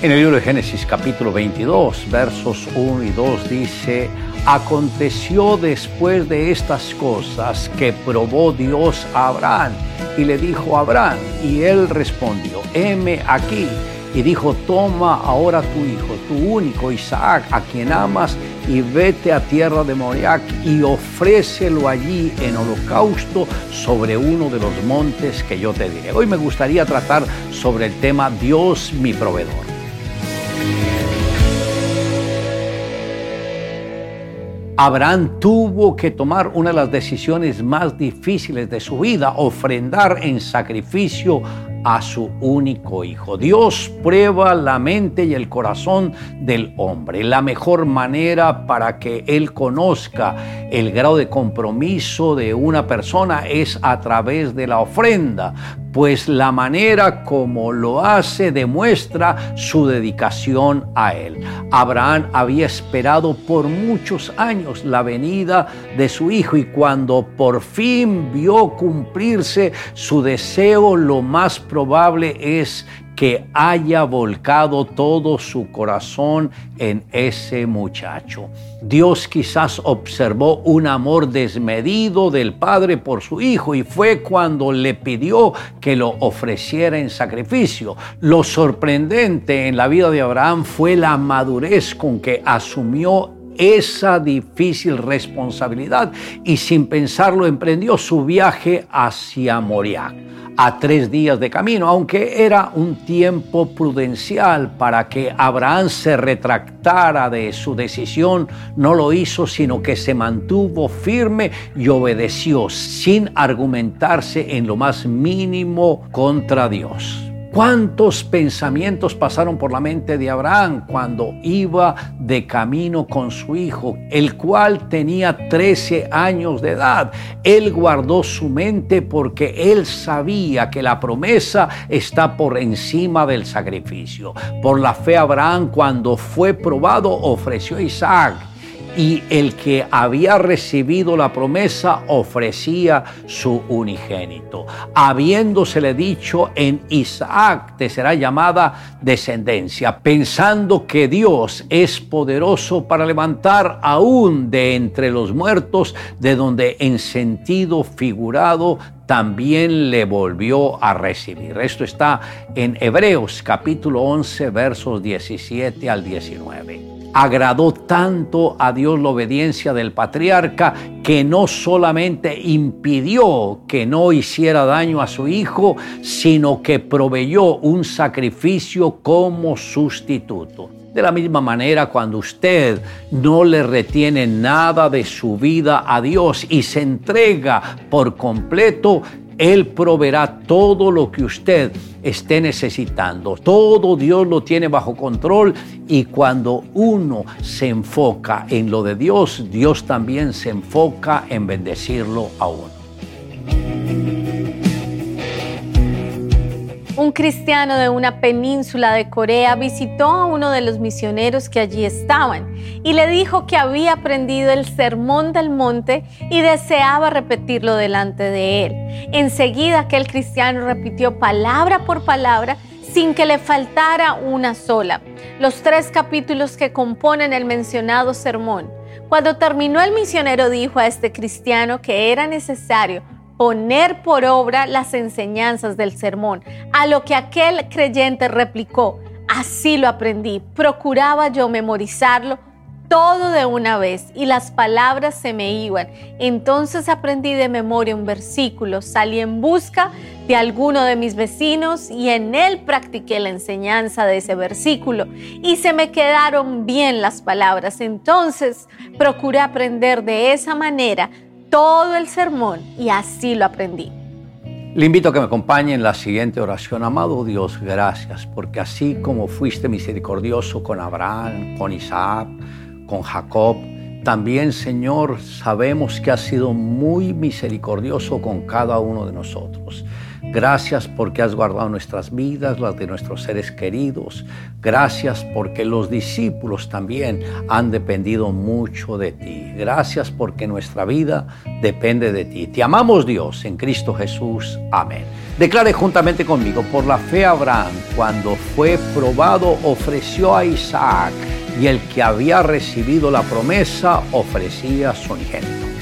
En el libro de Génesis capítulo 22, versos 1 y 2 dice, aconteció después de estas cosas que probó Dios a Abraham y le dijo a Abraham, y él respondió, heme aquí. Y dijo, toma ahora tu hijo, tu único Isaac, a quien amas, y vete a tierra de Moriac y ofrécelo allí en holocausto sobre uno de los montes que yo te diré. Hoy me gustaría tratar sobre el tema Dios mi proveedor. Abraham tuvo que tomar una de las decisiones más difíciles de su vida, ofrendar en sacrificio a su único hijo. Dios prueba la mente y el corazón del hombre. La mejor manera para que Él conozca el grado de compromiso de una persona es a través de la ofrenda, pues la manera como lo hace demuestra su dedicación a Él. Abraham había esperado por muchos años la venida de su hijo y cuando por fin vio cumplirse su deseo, lo más probable es que haya volcado todo su corazón en ese muchacho. Dios quizás observó un amor desmedido del padre por su hijo y fue cuando le pidió que lo ofreciera en sacrificio. Lo sorprendente en la vida de Abraham fue la madurez con que asumió esa difícil responsabilidad y sin pensarlo emprendió su viaje hacia Moriah a tres días de camino, aunque era un tiempo prudencial para que Abraham se retractara de su decisión, no lo hizo, sino que se mantuvo firme y obedeció sin argumentarse en lo más mínimo contra Dios. ¿Cuántos pensamientos pasaron por la mente de Abraham cuando iba de camino con su hijo, el cual tenía 13 años de edad? Él guardó su mente porque él sabía que la promesa está por encima del sacrificio. Por la fe Abraham cuando fue probado ofreció a Isaac y el que había recibido la promesa ofrecía su unigénito. Habiéndosele dicho en Isaac te será llamada descendencia, pensando que Dios es poderoso para levantar aún de entre los muertos, de donde en sentido figurado también le volvió a recibir. Esto está en Hebreos capítulo 11 versos 17 al 19 agradó tanto a Dios la obediencia del patriarca que no solamente impidió que no hiciera daño a su hijo, sino que proveyó un sacrificio como sustituto. De la misma manera, cuando usted no le retiene nada de su vida a Dios y se entrega por completo, él proveerá todo lo que usted esté necesitando. Todo Dios lo tiene bajo control y cuando uno se enfoca en lo de Dios, Dios también se enfoca en bendecirlo a uno. un cristiano de una península de Corea visitó a uno de los misioneros que allí estaban y le dijo que había aprendido el sermón del monte y deseaba repetirlo delante de él. Enseguida aquel cristiano repitió palabra por palabra sin que le faltara una sola, los tres capítulos que componen el mencionado sermón. Cuando terminó el misionero dijo a este cristiano que era necesario poner por obra las enseñanzas del sermón, a lo que aquel creyente replicó, así lo aprendí, procuraba yo memorizarlo todo de una vez y las palabras se me iban. Entonces aprendí de memoria un versículo, salí en busca de alguno de mis vecinos y en él practiqué la enseñanza de ese versículo y se me quedaron bien las palabras. Entonces procuré aprender de esa manera todo el sermón y así lo aprendí. Le invito a que me acompañe en la siguiente oración. Amado Dios, gracias, porque así como fuiste misericordioso con Abraham, con Isaac, con Jacob, también, Señor, sabemos que has sido muy misericordioso con cada uno de nosotros. Gracias porque has guardado nuestras vidas, las de nuestros seres queridos. Gracias porque los discípulos también han dependido mucho de ti. Gracias porque nuestra vida depende de ti. Te amamos Dios en Cristo Jesús. Amén. Declare juntamente conmigo, por la fe Abraham, cuando fue probado, ofreció a Isaac, y el que había recibido la promesa ofrecía su unigénito.